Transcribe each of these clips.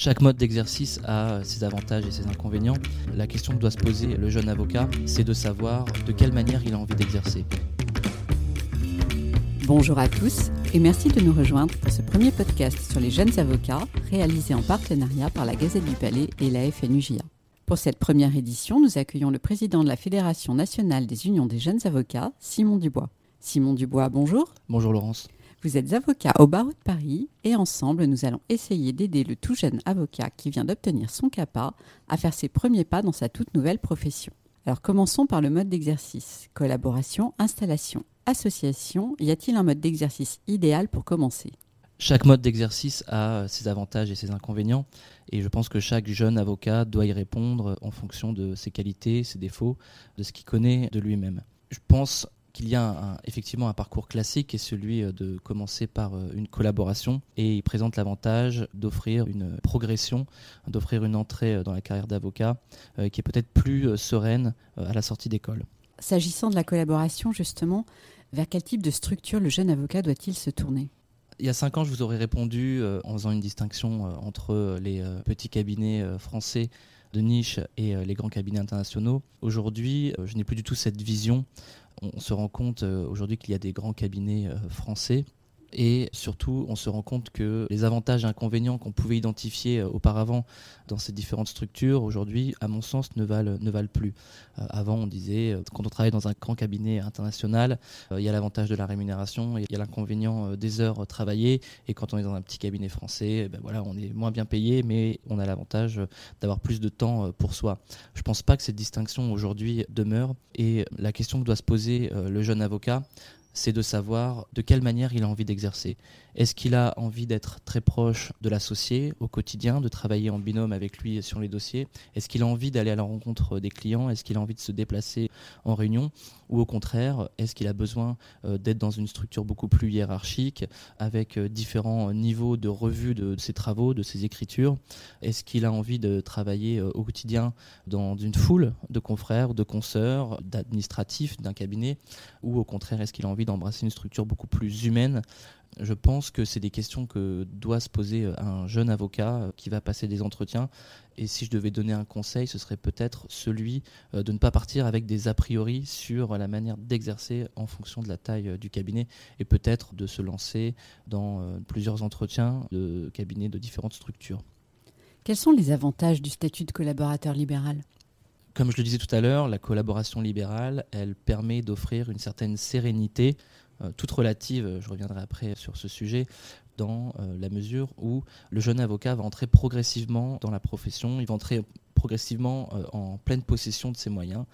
Chaque mode d'exercice a ses avantages et ses inconvénients. La question que doit se poser le jeune avocat, c'est de savoir de quelle manière il a envie d'exercer. Bonjour à tous et merci de nous rejoindre pour ce premier podcast sur les jeunes avocats réalisé en partenariat par la Gazette du Palais et la FNUJA. Pour cette première édition, nous accueillons le président de la Fédération nationale des unions des jeunes avocats, Simon Dubois. Simon Dubois, bonjour. Bonjour Laurence. Vous êtes avocat au barreau de Paris et ensemble, nous allons essayer d'aider le tout jeune avocat qui vient d'obtenir son CAPA à faire ses premiers pas dans sa toute nouvelle profession. Alors commençons par le mode d'exercice. Collaboration, installation, association. Y a-t-il un mode d'exercice idéal pour commencer? Chaque mode d'exercice a ses avantages et ses inconvénients, et je pense que chaque jeune avocat doit y répondre en fonction de ses qualités, ses défauts, de ce qu'il connaît de lui-même. Je pense qu'il y a effectivement un parcours classique qui est celui euh, de commencer par euh, une collaboration et il présente l'avantage d'offrir une progression, d'offrir une entrée euh, dans la carrière d'avocat qui est peut-être plus sereine à la sortie d'école. S'agissant de la collaboration, justement, vers quel type de structure le jeune avocat doit-il se tourner? Il y a cinq ans, je vous aurais répondu en faisant une distinction entre les petits cabinets français de niche et les grands cabinets internationaux. Aujourd'hui, je n'ai plus du tout cette vision on se rend compte euh, aujourd'hui qu'il y a des grands cabinets euh, français et surtout, on se rend compte que les avantages et inconvénients qu'on pouvait identifier euh, auparavant dans ces différentes structures, aujourd'hui, à mon sens, ne valent, ne valent plus. Euh, avant, on disait, euh, quand on travaille dans un grand cabinet international, il y a l'avantage de la rémunération, il y a l'inconvénient des heures travaillées, et quand on est dans un petit cabinet français, eh ben voilà, on est moins bien payé, mais on a l'avantage d'avoir plus de temps pour soi. Je ne pense pas que cette distinction aujourd'hui demeure, et la question que doit se poser le jeune avocat, c'est de savoir de quelle manière il a envie d'exercer. Est-ce qu'il a envie d'être très proche de l'associé au quotidien, de travailler en binôme avec lui sur les dossiers? Est-ce qu'il a envie d'aller à la rencontre des clients? Est-ce qu'il a envie de se déplacer en réunion? Ou au contraire, est-ce qu'il a besoin euh, d'être dans une structure beaucoup plus hiérarchique avec euh, différents niveaux de revue de ses travaux, de ses écritures? Est-ce qu'il a envie de travailler euh, au quotidien dans une foule de confrères, de consoeurs, d'administratifs d'un cabinet? Ou au contraire, est-ce qu'il a envie d'embrasser une structure beaucoup plus humaine je pense que c'est des questions que doit se poser euh, un jeune avocat euh, qui va passer des entretiens. Et si je devais donner un conseil, ce serait peut-être celui euh, de ne pas partir avec des a priori sur la manière d'exercer en fonction de la taille du cabinet et peut-être de se lancer dans plusieurs entretiens de cabinets de différentes structures. Quels sont les avantages du statut de collaborateur libéral? Comme je le disais tout à l'heure, la collaboration libérale, elle permet d'offrir une certaine sérénité toute relative, euh, je reviendrai après sur ce sujet, dans euh, la mesure où le jeune avocat va entrer progressivement dans la profession, il va entrer progressivement en pleine possession de ses moyens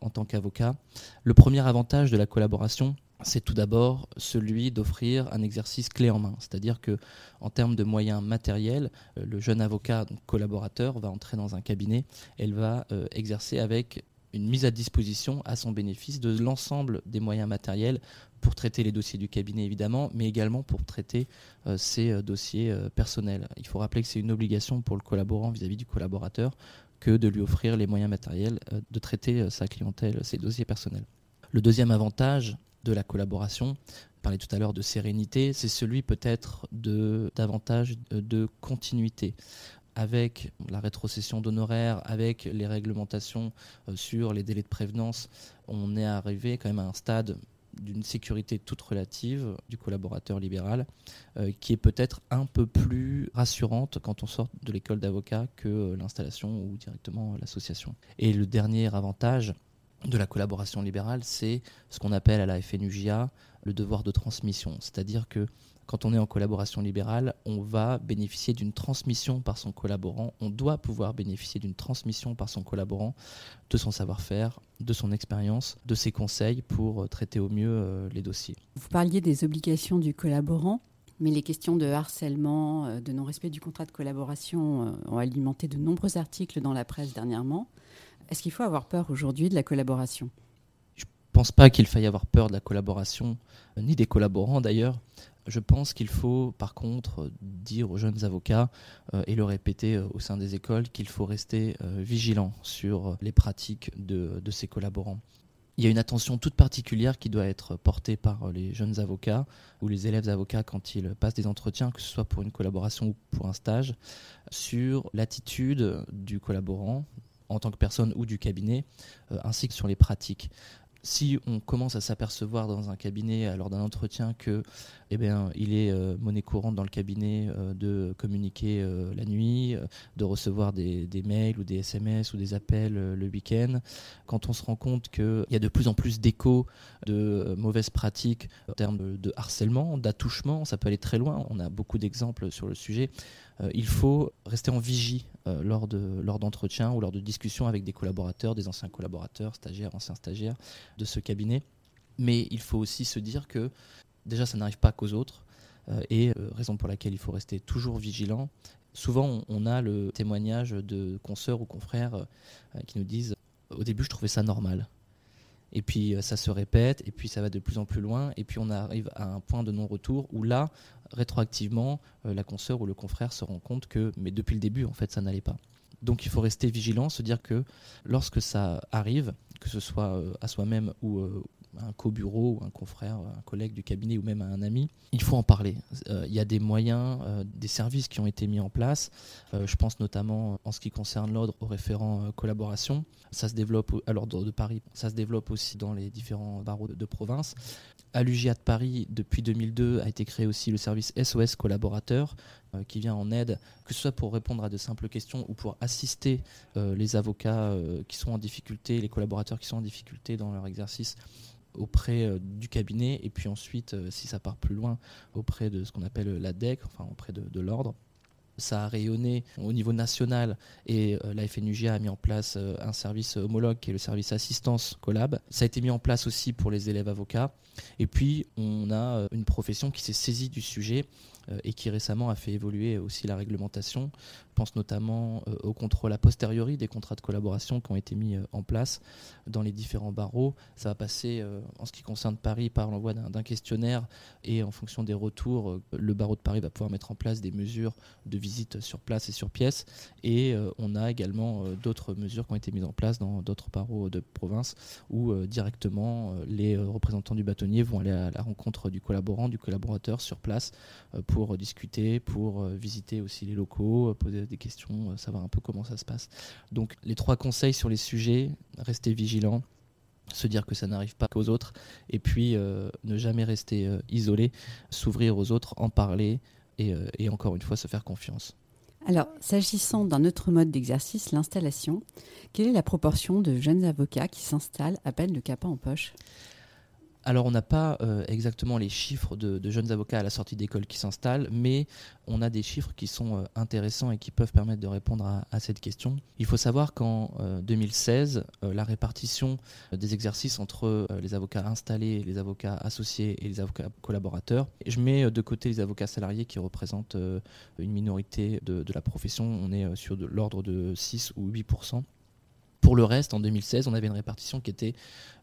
en tant qu'avocat. Le premier avantage de la collaboration, c'est tout d'abord celui d'offrir un exercice clé en main. C'est-à-dire que, en termes de moyens matériels, le jeune avocat, collaborateur, va entrer dans un cabinet, elle va exercer avec une mise à disposition à son bénéfice de l'ensemble des moyens matériels pour traiter les dossiers du cabinet évidemment, mais également pour traiter euh, ses euh, dossiers euh, personnels. Il faut rappeler que c'est une obligation pour le collaborant vis-à-vis du collaborateur que de lui offrir les moyens matériels de traiter sa clientèle, ses dossiers personnels. Le deuxième avantage de la collaboration, parlais tout à l'heure de sérénité, c'est celui peut-être davantage de continuité avec la rétrocession d'honoraires, avec les réglementations sur les délais de prévenance, on est arrivé quand même à un stade d'une sécurité toute relative du collaborateur libéral, euh, qui est peut-être un peu plus rassurante quand on sort de l'école d'avocat que euh, l'installation ou directement l'association. Et le dernier avantage de la collaboration libérale, c'est ce qu'on appelle à la FNUJA le devoir de transmission. C'est-à-dire que quand on est en collaboration libérale, on va bénéficier d'une transmission par son collaborant. On doit pouvoir bénéficier d'une transmission par son collaborant de son savoir-faire, de son expérience, de ses conseils pour euh, traiter au mieux euh, les dossiers. Vous parliez des obligations du collaborant. Mais les questions de harcèlement, euh, de non-respect du contrat de collaboration ont alimenté de nombreux articles dans la presse dernièrement. Est-ce qu'il faut avoir peur aujourd'hui de la collaboration? Je ne pense pas qu'il faille avoir peur de la collaboration, ni des collaborants d'ailleurs. Je pense qu'il faut par contre dire aux jeunes avocats euh, et le répéter euh, au sein des écoles qu'il faut rester euh, vigilant sur les pratiques de, de ses collaborants. il y a une attention toute particulière qui doit être portée par les jeunes avocats ou les élèves avocats quand ils passent des entretiens, que ce soit pour une collaboration ou pour un stage, sur l'attitude du collaborant en tant que personne ou du cabinet, ainsi que sur les pratiques si on commence à s'apercevoir dans un cabinet euh, lors d'un entretien que eh il est euh, monnaie courante dans le cabinet euh, de communiquer la nuit, de recevoir des, mails ou des SMS ou des appels le week-end, quand on se rend compte qu'il y a de plus en plus d'échos de mauvaises pratiques en termes de harcèlement, d'attouchement, ça peut aller très loin, on a beaucoup d'exemples sur le sujet, il faut rester en vigie lors d'entretiens lors ou lors de discussions avec des collaborateurs, des anciens collaborateurs, stagiaires, anciens stagiaires de ce cabinet. Mais il faut aussi se dire que déjà ça n'arrive pas qu'aux autres euh, et euh, raison pour laquelle il faut rester toujours vigilant. Souvent on, a le témoignage de consoeurs ou confrères euh, qui nous disent au début je trouvais ça normal. Et puis ça se répète, et puis ça va de plus en plus loin, et puis on arrive à un point de non-retour où là, rétroactivement, la consoeur ou le confrère se rend compte que, mais depuis le début, en fait, ça n'allait pas. Donc il faut rester vigilant, se dire que lorsque ça arrive, que ce soit euh, à soi-même ou euh, un co-bureau ou un confrère, un collègue du cabinet ou même à un ami, il faut en parler. Euh, il y a des moyens, des services qui ont été mis en place. je pense notamment en ce qui concerne l'ordre au référent collaboration. Ça se développe à l'ordre de Paris. Ça se développe aussi dans les différents barreaux de, province. À l'UGA de Paris, depuis 2002, a été créé aussi le service SOS collaborateur euh, qui vient en aide, que ce soit pour répondre à de simples questions ou pour assister euh, les avocats euh, qui sont en difficulté, les collaborateurs qui sont en difficulté dans leur exercice auprès du cabinet et puis ensuite, si ça part plus loin, auprès de ce qu'on appelle la DEC, enfin auprès de l'ordre ça a rayonné au niveau national et euh, la FNUGA a mis en place euh, un service homologue qui est le service assistance collab. Ça a été mis en place aussi pour les élèves avocats. Et puis on a euh, une profession qui s'est saisie du sujet et qui récemment a fait évoluer aussi la réglementation. Je pense notamment au contrôle a posteriori des contrats de collaboration qui ont été mis en place dans les différents barreaux. Ça va passer, en ce qui concerne Paris, par l'envoi d'un questionnaire et en fonction des retours, le barreau de Paris va pouvoir mettre en place des mesures de visite sur place et sur pièce. Et euh, on a également euh, d'autres mesures qui ont été mises en place dans d'autres barreaux de province où euh, directement les représentants du bâtonnier vont aller à la rencontre du collaborant, du collaborateur sur place pour discuter, pour visiter aussi les locaux, poser des questions, savoir un peu comment ça se passe. Donc les trois conseils sur les sujets, rester vigilant se dire que ça n'arrive pas qu'aux autres, et puis ne jamais rester isolé, s'ouvrir aux autres, en parler, euh, et, encore une fois se faire confiance. Alors, s'agissant d'un autre mode d'exercice, l'installation, quelle est la proportion de jeunes avocats qui s'installent à peine le capot en poche? Alors on n'a pas euh, exactement les chiffres de, jeunes avocats à la sortie d'école qui s'installent, mais on a des chiffres qui sont euh, intéressants et qui peuvent permettre de répondre à, cette question. Il faut savoir qu'en 2016, euh, la répartition des exercices entre les avocats installés, les avocats associés et les avocats collaborateurs, je mets de côté les avocats salariés qui représentent une minorité de, de, la profession, on est sur l'ordre de 6 ou 8 pour le reste, en 2016, on avait une répartition qui était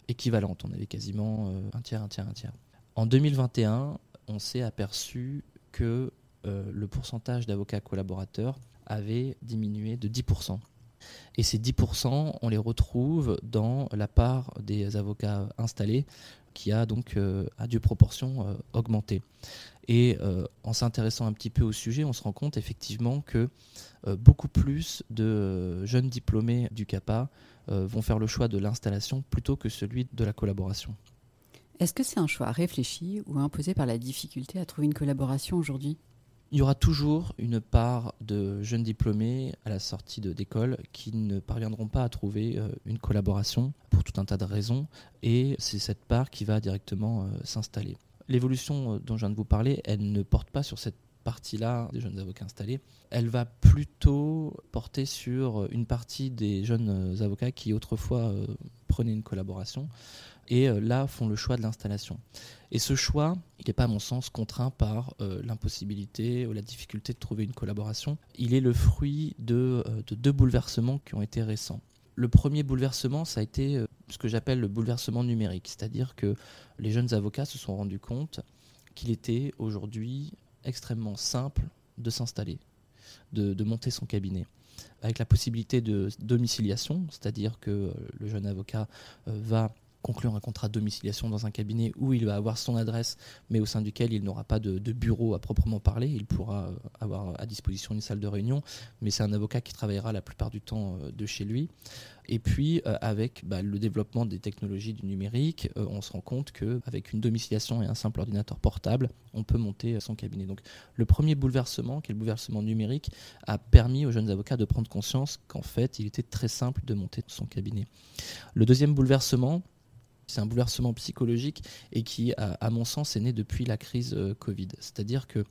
équivalente. On avait quasiment euh, un tiers, un tiers, un tiers. En 2021, on s'est aperçu que euh, le pourcentage d'avocats collaborateurs avait diminué de 10%. Et ces 10%, on les retrouve dans la part des avocats installés, qui a donc euh, à due proportion augmenté. Et en s'intéressant un petit peu au sujet, on se rend compte effectivement que beaucoup plus de jeunes diplômés du CAPA euh, vont faire le choix de l'installation plutôt que celui de la collaboration. Est-ce que c'est un choix réfléchi ou imposé par la difficulté à trouver une collaboration aujourd'hui? Il y aura toujours une part de jeunes diplômés à la sortie d'école qui ne parviendront pas à trouver euh, une collaboration pour tout un tas de raisons et c'est cette part qui va directement euh, s'installer. L'évolution dont je viens de vous parler, elle ne porte pas sur cette partie-là des jeunes avocats installés, elle va plutôt porter sur une partie des jeunes avocats qui autrefois euh, prenaient une collaboration et euh, là font le choix de l'installation. Et ce choix, il n'est pas à mon sens contraint par euh, l'impossibilité ou la difficulté de trouver une collaboration, il est le fruit de deux bouleversements qui ont été récents. Le premier bouleversement, ça a été ce que j'appelle le bouleversement numérique, c'est-à-dire que les jeunes avocats se sont rendus compte qu'il était aujourd'hui extrêmement simple de s'installer, de, monter son cabinet. Avec la possibilité de domiciliation, c'est-à-dire que euh, le jeune avocat euh, va conclure un contrat de domiciliation dans un cabinet où il va avoir son adresse, mais au sein duquel il n'aura pas de, bureau à proprement parler. Il pourra euh, avoir à disposition une salle de réunion, mais c'est un avocat qui travaillera la plupart du temps euh, de chez lui. Et puis, euh, avec bah, le développement des technologies du numérique, on se rend compte qu'avec une domiciliation et un simple ordinateur portable, on peut monter son cabinet. Donc, le premier bouleversement, qui est le bouleversement numérique, a permis aux jeunes avocats de prendre conscience qu'en fait, il était très simple de monter son cabinet. Le deuxième bouleversement, c'est un bouleversement psychologique et qui, à, mon sens, est né depuis la crise euh, Covid. C'est-à-dire que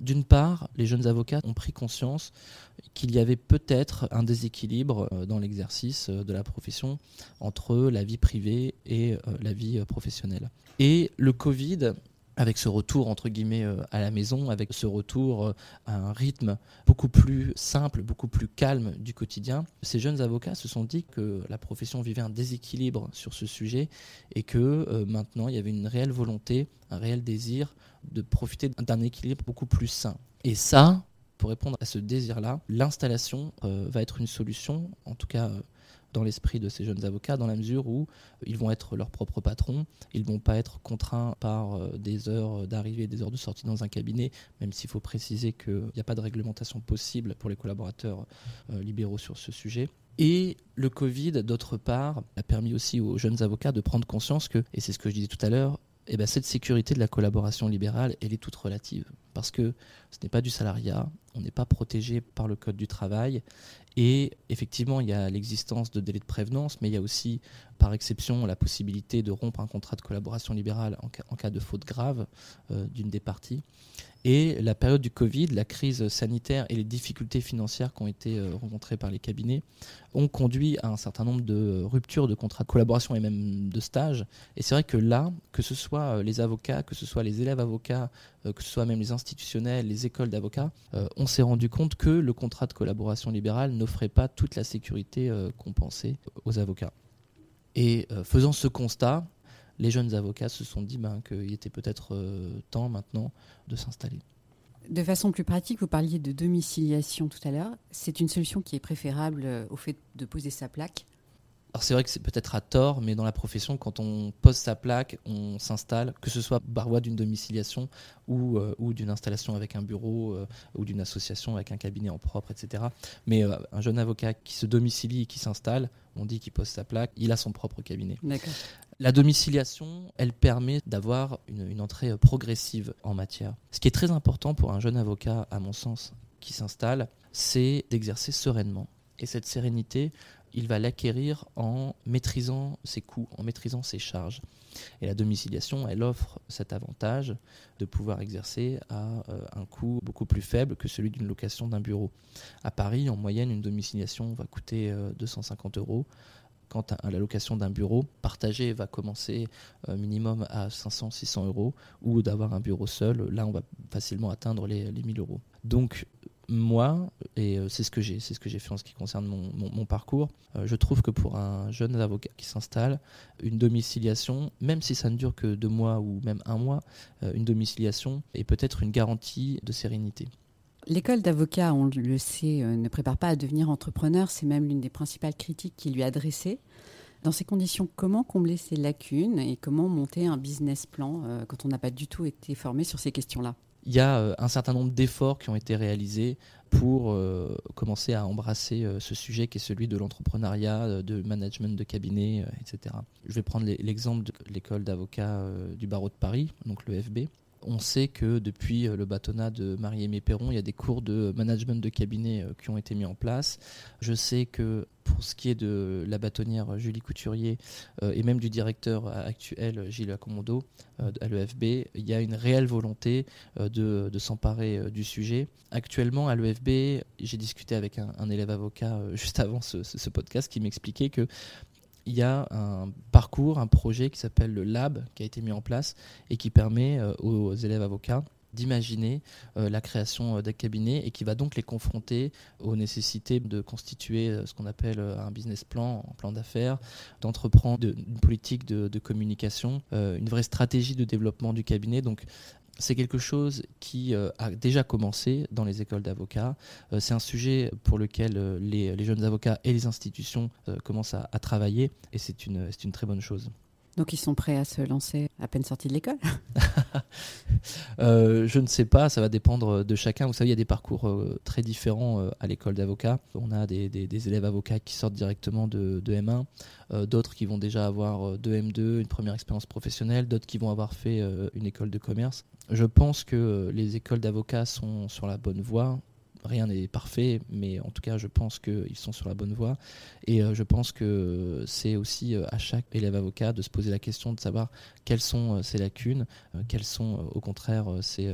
d'une part, les jeunes avocats ont pris conscience qu'il y avait peut-être un déséquilibre euh, dans l'exercice euh, de la profession entre la vie privée et la vie professionnelle. Et le Covid avec ce retour entre guillemets euh, à la maison, avec ce retour euh, à un rythme beaucoup plus simple, beaucoup plus calme du quotidien, ces jeunes avocats se sont dit que la profession vivait un déséquilibre sur ce sujet et que euh, maintenant il y avait une réelle volonté, un réel désir de profiter d'un équilibre beaucoup plus sain. Et ça, pour répondre à ce désir-là, l'installation va être une solution, en tout cas dans l'esprit de ces jeunes avocats, dans la mesure où ils vont être leurs propres patrons, ils ne vont pas être contraints par euh, des heures d'arrivée et des heures de sortie dans un cabinet, même s'il faut préciser qu'il n'y a pas de réglementation possible pour les collaborateurs euh, libéraux sur ce sujet. Et le Covid, d'autre part, a permis aussi aux jeunes avocats de prendre conscience que, et c'est ce que je disais tout à l'heure, eh ben, cette sécurité de la collaboration libérale, elle est toute relative. Parce que ce n'est pas du salariat, on n'est pas protégé par le Code du travail. Et effectivement, il y a l'existence de délais de prévenance, mais il y a aussi, par exception, la possibilité de rompre un contrat de collaboration libérale en cas, de faute grave euh, d'une des parties. Et la période du Covid, la crise sanitaire et les difficultés financières qui ont été euh, rencontrées par les cabinets ont conduit à un certain nombre de ruptures de contrats de collaboration et même de stages. Et c'est vrai que là, que ce soit euh, les avocats, que ce soit les élèves avocats, euh, que ce soit même les institutionnels, les écoles d'avocats, on s'est rendu compte que le contrat de collaboration libérale n'offrait pas toute la sécurité qu'on pensait aux avocats. Et faisant ce constat, les jeunes avocats se sont dit ben, qu'il était peut-être euh, temps maintenant de s'installer. De façon plus pratique, vous parliez de domiciliation tout à l'heure. C'est une solution qui est préférable euh, au fait de poser sa plaque alors c'est vrai que c'est peut-être à tort, mais dans la profession, quand on pose sa plaque, on s'installe, que ce soit par voie d'une domiciliation ou, euh, ou d'une installation avec un bureau ou d'une association avec un cabinet en propre, etc. Mais un jeune avocat qui se domicilie et qui s'installe, on dit qu'il pose sa plaque, il a son propre cabinet. La domiciliation, elle permet d'avoir une, entrée progressive en matière. Ce qui est très important pour un jeune avocat, à mon sens, qui s'installe, c'est d'exercer sereinement. Et cette sérénité, il va l'acquérir en maîtrisant ses coûts, en maîtrisant ses charges. Et la domiciliation, elle offre cet avantage de pouvoir exercer à euh, un coût beaucoup plus faible que celui d'une location d'un bureau. À Paris, en moyenne, une domiciliation va coûter 250 euh, euros quant à la location d'un bureau, partagé va commencer euh, minimum à 500-600 euros, ou d'avoir un bureau seul, là on va facilement atteindre les, les 1000 euros. Donc moi, et euh, c'est ce que j'ai, ce que j'ai fait en ce qui concerne mon, parcours, euh, je trouve que pour un jeune avocat qui s'installe, une domiciliation, même si ça ne dure que deux mois ou même un mois, une domiciliation est peut-être une garantie de sérénité. L'école d'avocat, on le sait, euh, ne prépare pas à devenir entrepreneur. C'est même l'une des principales critiques qui lui est adressée. Dans ces conditions, comment combler ces lacunes et comment monter un business plan euh, quand on n'a pas du tout été formé sur ces questions-là? Il y a euh, un certain nombre d'efforts qui ont été réalisés pour commencer à embrasser ce sujet qui est celui de l'entrepreneuriat, de management de cabinet, etc. Je vais prendre l'exemple de l'école d'avocat du barreau de Paris, donc le FB on sait que depuis euh, le bâtonnat de Marie-Aimée Perron, il y a des cours de management de cabinet euh, qui ont été mis en place. Je sais que pour ce qui est de la bâtonnière Julie Couturier euh, et même du directeur actuel Gilles Accomodo à l'EFB, il y a une réelle volonté de, s'emparer du sujet. Actuellement, à l'EFB, j'ai discuté avec un, élève avocat juste avant ce podcast qui m'expliquait que il y a un parcours, un projet qui s'appelle le Lab, qui a été mis en place et qui permet euh, aux élèves avocats d'imaginer euh, la création euh, d'un cabinet et qui va donc les confronter aux nécessités de constituer ce qu'on appelle un business plan, un plan d'affaires, d'entreprendre une politique de, communication, une vraie stratégie de développement du cabinet. C'est quelque chose qui euh, a déjà commencé dans les écoles d'avocats. Euh, c'est un sujet pour lequel euh, les, jeunes avocats et les institutions commencent à, travailler et c'est une, une très bonne chose. Donc ils sont prêts à se lancer à peine sortis de l'école? Euh, Je ne sais pas, ça va dépendre de chacun. Vous savez, il y a des parcours euh, très différents euh, à l'école d'avocat. On a des, élèves avocats qui sortent directement de, M1, d'autres qui vont déjà avoir de M2, une première expérience professionnelle, d'autres qui vont avoir fait une école de commerce. Je pense que les écoles d'avocats sont sur la bonne voie rien n'est parfait, mais en tout cas, je pense qu'ils sont sur la bonne voie. Et euh, je pense que c'est aussi euh, à chaque élève avocat de se poser la question de savoir quelles sont euh, ses lacunes, quelles sont au contraire ses,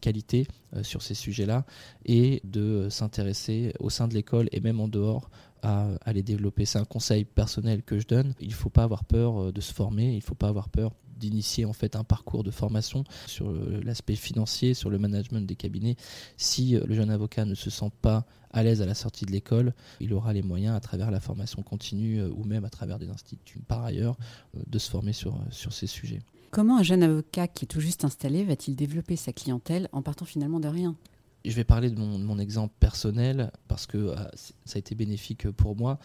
qualités sur ces sujets-là, et de s'intéresser au sein de l'école et même en dehors à, les développer. C'est un conseil personnel que je donne. Il ne faut pas avoir peur de se former, il ne faut pas avoir peur d'initier en fait un parcours de formation sur l'aspect financier, sur le management des cabinets. Si euh, le jeune avocat ne se sent pas à l'aise à la sortie de l'école, il aura les moyens à travers la formation continue euh, ou même à travers des instituts par ailleurs euh, de se former sur, sur ces sujets. Comment un jeune avocat qui est tout juste installé va-t-il développer sa clientèle en partant finalement de rien? Je vais parler de mon, mon, exemple personnel parce que ça a été bénéfique pour moi.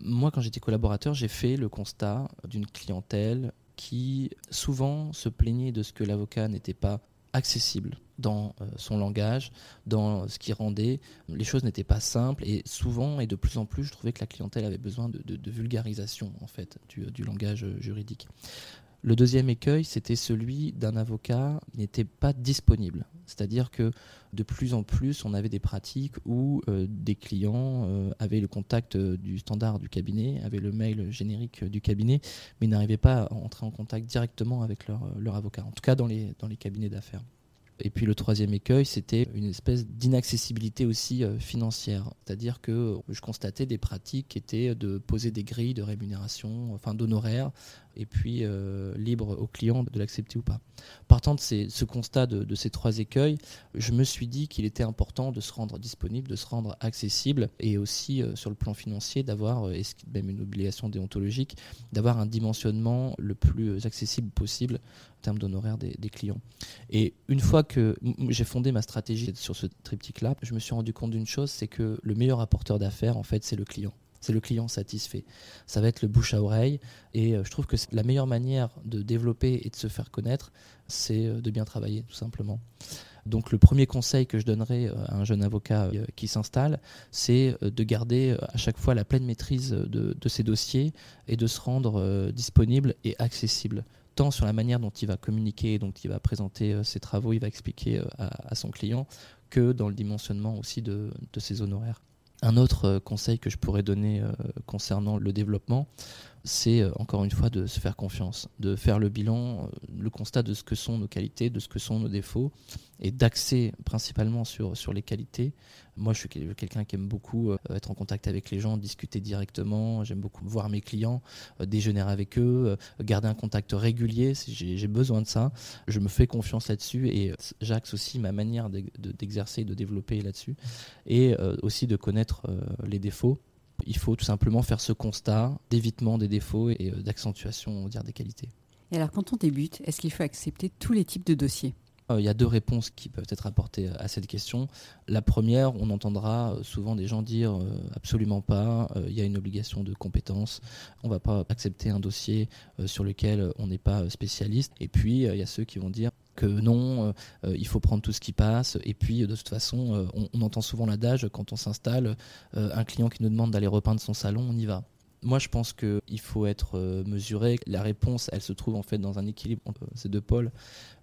Moi, quand j'étais collaborateur, j'ai fait le constat d'une clientèle qui souvent se plaignait de ce que l'avocat n'était pas accessible dans euh, son langage, dans ce qui rendait. Les choses n'étaient pas simples et souvent et de plus en plus, je trouvais que la clientèle avait besoin de, vulgarisation en fait du, langage juridique. Le deuxième écueil, c'était celui d'un avocat n'était pas disponible. C'est-à-dire que de plus en plus, on avait des pratiques où euh, des clients euh, avaient le contact euh, du standard du cabinet, avaient le mail générique du cabinet, mais n'arrivaient pas à entrer en contact directement avec leur, avocat, en tout cas dans les, dans les cabinets d'affaires. Et puis le troisième écueil, c'était une espèce d'inaccessibilité aussi financière. C'est-à-dire que je constatais des pratiques qui étaient de poser des grilles de rémunération, enfin d'honoraires, et puis euh, libre au client de l'accepter ou pas. Partant de ce constat de, ces trois écueils, je me suis dit qu'il était important de se rendre disponible, de se rendre accessible, et aussi euh, sur le plan financier d'avoir, et même une obligation déontologique, d'avoir un dimensionnement le plus accessible possible en termes d'honoraires des, des, clients. Et une fois que j'ai fondé ma stratégie sur ce triptyque-là, je me suis rendu compte d'une chose, c'est que le meilleur apporteur d'affaires, en fait, c'est le client. C'est le client satisfait. Ça va être le bouche à oreille. Et euh, je trouve que la meilleure manière de développer et de se faire connaître, c'est euh, de bien travailler, tout simplement. Donc le premier conseil que je donnerais euh, à un jeune avocat qui s'installe, c'est de garder à chaque fois la pleine maîtrise de, ses dossiers et de se rendre disponible et accessible tant sur la manière dont il va communiquer, dont il va présenter ses travaux, il va expliquer à, son client, que dans le dimensionnement aussi de, ses honoraires. Un autre euh, conseil que je pourrais donner concernant le développement, c'est encore une fois de se faire confiance, de faire le bilan, le constat de ce que sont nos qualités, de ce que sont nos défauts, et d'axer principalement sur, sur les qualités. Moi, je suis quelqu'un qui aime beaucoup euh, être en contact avec les gens, discuter directement. J'aime beaucoup voir mes clients, euh, déjeuner avec eux, euh, garder un contact régulier. J'ai besoin de ça. Je me fais confiance là-dessus et j'axe aussi ma manière d'exercer et de développer là-dessus. Et aussi de connaître les défauts. Il faut tout simplement faire ce constat d'évitement des défauts et d'accentuation des qualités. Et alors, quand on débute, est-ce qu'il faut accepter tous les types de dossiers? Euh, il y a deux réponses qui peuvent être apportées à cette question. La première, on entendra euh, souvent des gens dire euh, absolument pas, il y a une obligation de compétence, on ne va pas accepter un dossier sur lequel on n'est pas spécialiste. Et puis, il y a ceux qui vont dire que non, il faut prendre tout ce qui passe. Et puis, de toute façon, on, entend souvent l'adage quand on s'installe, un client qui nous demande d'aller repeindre son salon, on y va. Moi, je pense qu'il faut être mesuré. La réponse, elle se trouve en fait dans un équilibre entre ces deux pôles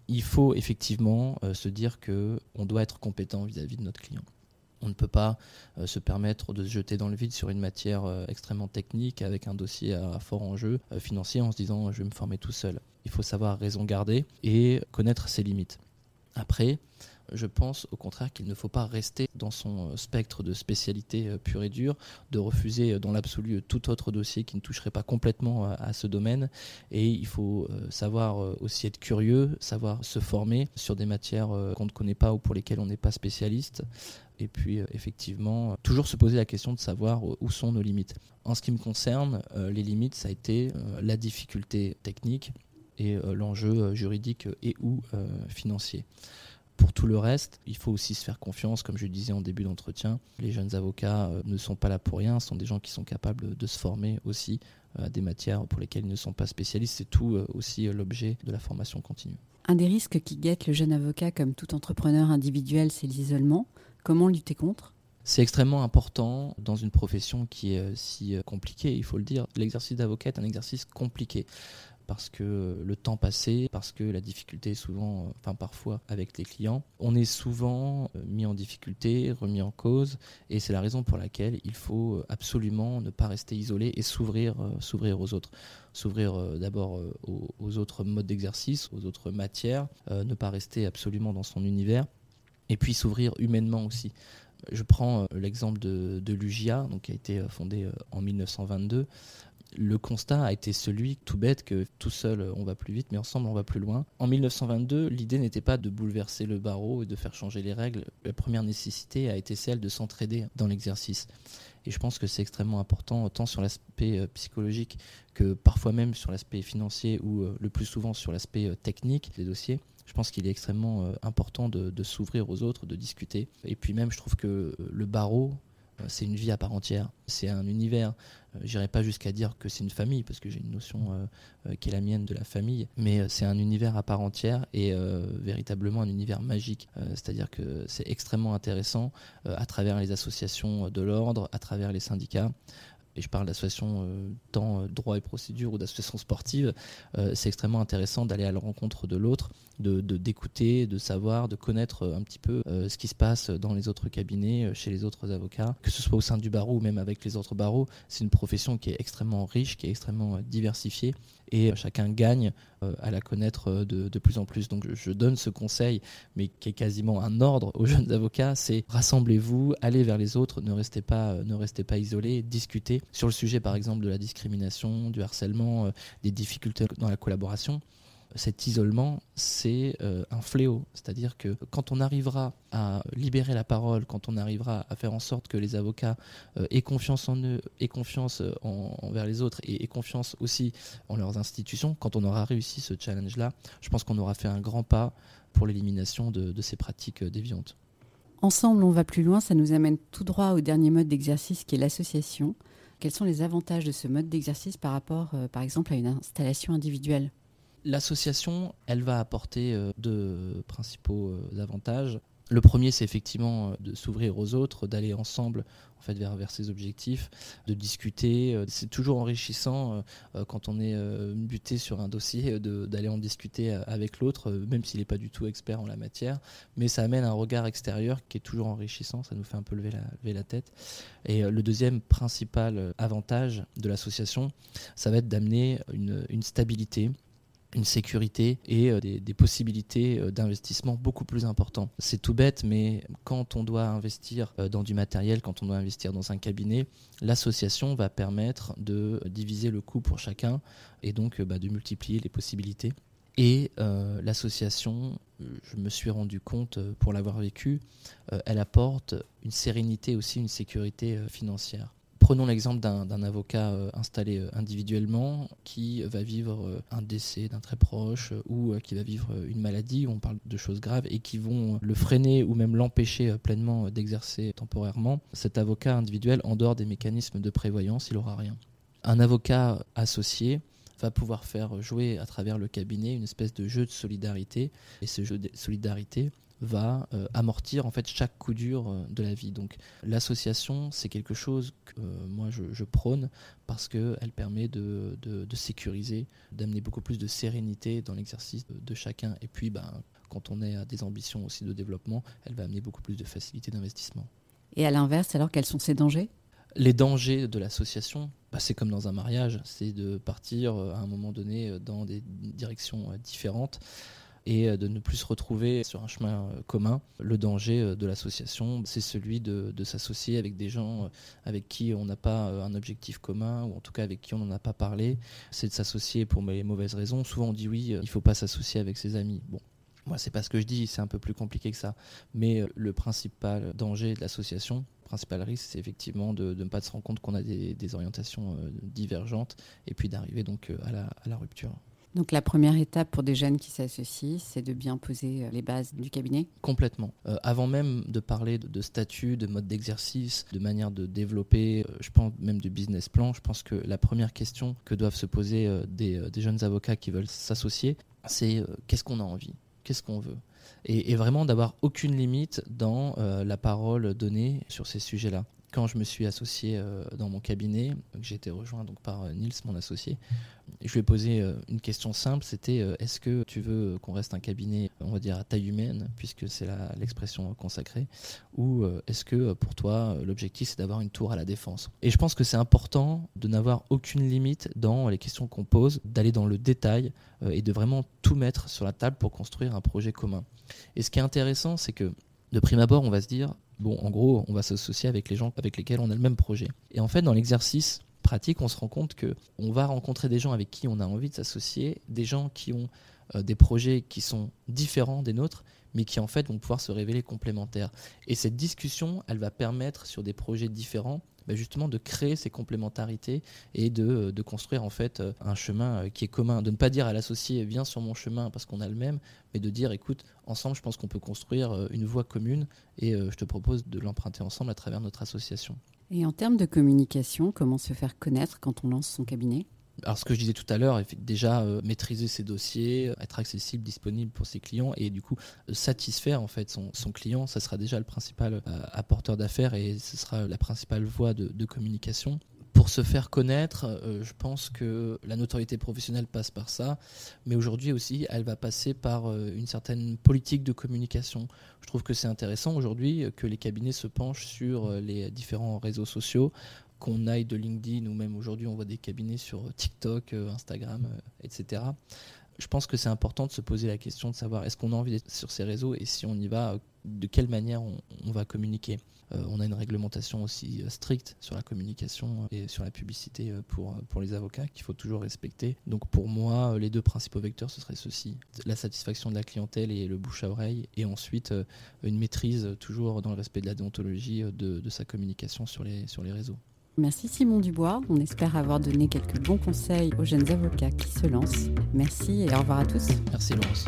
il faut effectivement euh, se dire que on doit être compétent vis-à-vis de notre client. On ne peut pas euh, se permettre de se jeter dans le vide sur une matière euh, extrêmement technique avec un dossier à, fort enjeu financier en se disant je vais me former tout seul. Il faut savoir raison garder et connaître ses limites. Après, je pense au contraire qu'il ne faut pas rester dans son euh, spectre de spécialité euh, pure et dure, de refuser euh, dans l'absolu tout autre dossier qui ne toucherait pas complètement à ce domaine. Et il faut savoir aussi être curieux, savoir se former sur des matières qu'on ne connaît pas ou pour lesquelles on n'est pas spécialiste. Et puis effectivement, toujours se poser la question de savoir où sont nos limites. En ce qui me concerne, les limites, ça a été la difficulté technique et l'enjeu juridique et ou financier. Pour tout le reste, il faut aussi se faire confiance, comme je disais en début d'entretien. Les jeunes avocats ne sont pas là pour rien, ce sont des gens qui sont capables de se former aussi à des matières pour lesquelles ils ne sont pas spécialistes. C'est tout aussi l'objet de la formation continue. Un des risques qui guette le jeune avocat comme tout entrepreneur individuel, c'est l'isolement. Comment lutter contre? C'est extrêmement important dans une profession qui est euh, si euh, compliquée, il faut le dire. L'exercice d'avocat est un exercice compliqué parce que le temps passé, parce que la difficulté est souvent, euh, enfin parfois avec les clients, on est souvent mis en difficulté, remis en cause, et c'est la raison pour laquelle il faut absolument ne pas rester isolé et s'ouvrir, s'ouvrir aux autres, s'ouvrir d'abord aux, autres modes d'exercice, aux autres matières, ne pas rester absolument dans son univers, et puis s'ouvrir humainement aussi. Je prends euh, l'exemple de, de l'UGIA, donc qui a été euh, fondé euh, en 1922. Le constat a été celui, tout bête, que tout seul on va plus vite, mais ensemble on va plus loin. En 1922, l'idée n'était pas de bouleverser le barreau et de faire changer les règles. La première nécessité a été celle de s'entraider dans l'exercice. Et je pense que c'est extrêmement important, tant sur l'aspect psychologique que parfois même sur l'aspect financier ou le plus souvent sur l'aspect technique des dossiers je pense qu'il est extrêmement euh, important de, s'ouvrir aux autres, de discuter. Et puis même, je trouve que euh, le barreau, euh, c'est une vie à part entière. C'est un univers. J'irai pas jusqu'à dire que c'est une famille, parce que j'ai une notion qui est la mienne de la famille, mais c'est un univers à part entière et véritablement un univers magique. C'est-à-dire que c'est extrêmement intéressant à travers les associations de l'ordre, à travers les syndicats, et je parle d'associations euh, tant euh, droit et procédure ou d'associations sportives, euh, c'est extrêmement intéressant d'aller à la rencontre de l'autre, d'écouter, de, savoir, de connaître un petit peu ce qui se passe dans les autres cabinets, chez les autres avocats, que ce soit au sein du barreau ou même avec les autres barreaux. C'est une profession qui est extrêmement riche, qui est extrêmement diversifiée et chacun gagne à la connaître de, de, plus en plus. Donc je donne ce conseil, mais qui est quasiment un ordre aux jeunes avocats, c'est rassemblez-vous, allez vers les autres, ne restez pas, ne restez pas isolés, discutez sur le sujet par exemple de la discrimination, du harcèlement, des difficultés dans la collaboration cet isolement, c'est euh, un fléau. C'est-à-dire que quand on arrivera à libérer la parole, quand on arrivera à faire en sorte que les avocats euh, aient confiance en eux, aient confiance euh, envers les autres et aient confiance aussi en leurs institutions, quand on aura réussi ce challenge-là, je pense qu'on aura fait un grand pas pour l'élimination de, de ces pratiques déviantes. Ensemble, on va plus loin, ça nous amène tout droit au dernier mode d'exercice qui est l'association. Quels sont les avantages de ce mode d'exercice par rapport, par exemple, à une installation individuelle? L'association, elle va apporter euh, deux principaux euh, avantages. Le premier, c'est effectivement euh, de s'ouvrir aux autres, d'aller ensemble en fait vers, vers ses objectifs, de discuter. C'est toujours enrichissant quand on est buté sur un dossier d'aller en discuter avec l'autre, même s'il n'est pas du tout expert en la matière. Mais ça amène un regard extérieur qui est toujours enrichissant. Ça nous fait un peu lever la, lever la tête. Et le deuxième principal avantage de l'association, ça va être d'amener une, une stabilité une sécurité et euh, des, possibilités euh, d'investissement beaucoup plus importants. C'est tout bête, mais quand on doit investir euh, dans du matériel, quand on doit investir dans un cabinet, l'association va permettre de diviser le coût pour chacun et donc bah, de multiplier les possibilités. Et l'association, je me suis rendu compte pour l'avoir vécu, elle apporte une sérénité aussi, une sécurité financière. Prenons l'exemple d'un avocat euh, installé euh, individuellement qui va vivre euh, un décès d'un très proche ou qui va vivre une maladie, on parle de choses graves, et qui vont le freiner ou même l'empêcher pleinement d'exercer temporairement. Cet avocat individuel, en dehors des mécanismes de prévoyance, il n'aura rien. Un avocat associé va pouvoir faire jouer à travers le cabinet une espèce de jeu de solidarité, et ce jeu de solidarité va euh, amortir en fait chaque coup dur euh, de la vie. Donc l'association, c'est quelque chose que euh, moi je, prône parce qu'elle permet de, de, sécuriser, d'amener beaucoup plus de sérénité dans l'exercice de, chacun. Et puis ben, quand on est à des ambitions aussi de développement, elle va amener beaucoup plus de facilité d'investissement. Et à l'inverse, alors quels sont ces dangers? Les dangers de l'association, bah, c'est comme dans un mariage, c'est de partir à un moment donné dans des directions différentes et euh, de ne plus se retrouver sur un chemin euh, commun. Le danger euh, de l'association, c'est celui de, s'associer avec des gens avec qui on n'a pas un objectif commun, ou en tout cas avec qui on n'en a pas parlé. C'est de s'associer pour les mauvaises raisons. Souvent on dit oui, il ne faut pas s'associer avec ses amis. Bon, moi, c'est pas ce que je dis, c'est un peu plus compliqué que ça. Mais le principal danger de l'association, le principal risque, c'est effectivement de, ne pas se rendre compte qu'on a des, orientations divergentes et puis d'arriver donc à la rupture. Donc la première étape pour des jeunes qui s'associent, c'est de bien poser euh, les bases du cabinet. Complètement. Euh, avant même de parler de, statut, de mode d'exercice, de manière de développer, euh, je pense même du business plan, je pense que la première question que doivent se poser des, jeunes avocats qui veulent s'associer, c'est qu'est-ce qu'on a envie? Qu'est-ce qu'on veut? Et, vraiment d'avoir aucune limite dans la parole donnée sur ces sujets-là quand je me suis associé dans mon cabinet, j'ai été rejoint donc par Nils, mon associé, je lui ai posé euh, une question simple, c'était euh, est-ce que tu veux qu'on reste un cabinet, on va dire, à taille humaine, puisque c'est l'expression consacrée, ou euh, est-ce que pour toi, l'objectif, c'est d'avoir une tour à la défense? Et je pense que c'est important de n'avoir aucune limite dans les questions qu'on pose, d'aller dans le détail et de vraiment tout mettre sur la table pour construire un projet commun. Et ce qui est intéressant, c'est que de prime abord, on va se dire, bon, en gros, on va s'associer avec les gens avec lesquels on a le même projet. Et en fait, dans l'exercice pratique, on se rend compte que on va rencontrer des gens avec qui on a envie de s'associer, des gens qui ont euh, des projets qui sont différents des nôtres, mais qui en fait vont pouvoir se révéler complémentaires. Et cette discussion, elle va permettre sur des projets différents bah, justement de créer ces complémentarités et de, euh, de, construire en fait euh, un chemin qui est commun. De ne pas dire à l'associé viens sur mon chemin parce qu'on a le même, mais de dire écoute, ensemble je pense qu'on peut construire une voie commune et je te propose de l'emprunter ensemble à travers notre association. Et en termes de communication, comment se faire connaître quand on lance son cabinet? Alors ce que je disais tout à l'heure, déjà euh, maîtriser ses dossiers, être accessible, disponible pour ses clients et du coup euh, satisfaire en fait son, client, ça sera déjà le principal euh, apporteur d'affaires et ce sera la principale voie de communication pour se faire connaître, euh, je pense que la notoriété professionnelle passe par ça, mais aujourd'hui aussi, elle va passer par euh, une certaine politique de communication. Je trouve que c'est intéressant aujourd'hui que les cabinets se penchent sur euh, les différents réseaux sociaux, qu'on aille de LinkedIn ou même aujourd'hui on voit des cabinets sur TikTok, Instagram, etc. Je pense que c'est important de se poser la question de savoir est-ce qu'on a envie d'être sur ces réseaux et si on y va, de quelle manière on va communiquer. Euh, on a une réglementation aussi euh, stricte sur la communication euh, et sur la publicité pour, les avocats qu'il faut toujours respecter. Donc pour moi, les deux principaux vecteurs, ce serait ceci. La satisfaction de la clientèle et le bouche à oreille. Et ensuite, une maîtrise toujours dans le respect de la déontologie de, sa communication sur les réseaux. Merci Simon Dubois. On espère avoir donné quelques bons conseils aux jeunes avocats qui se lancent. Merci et au revoir à tous. Merci Laurence.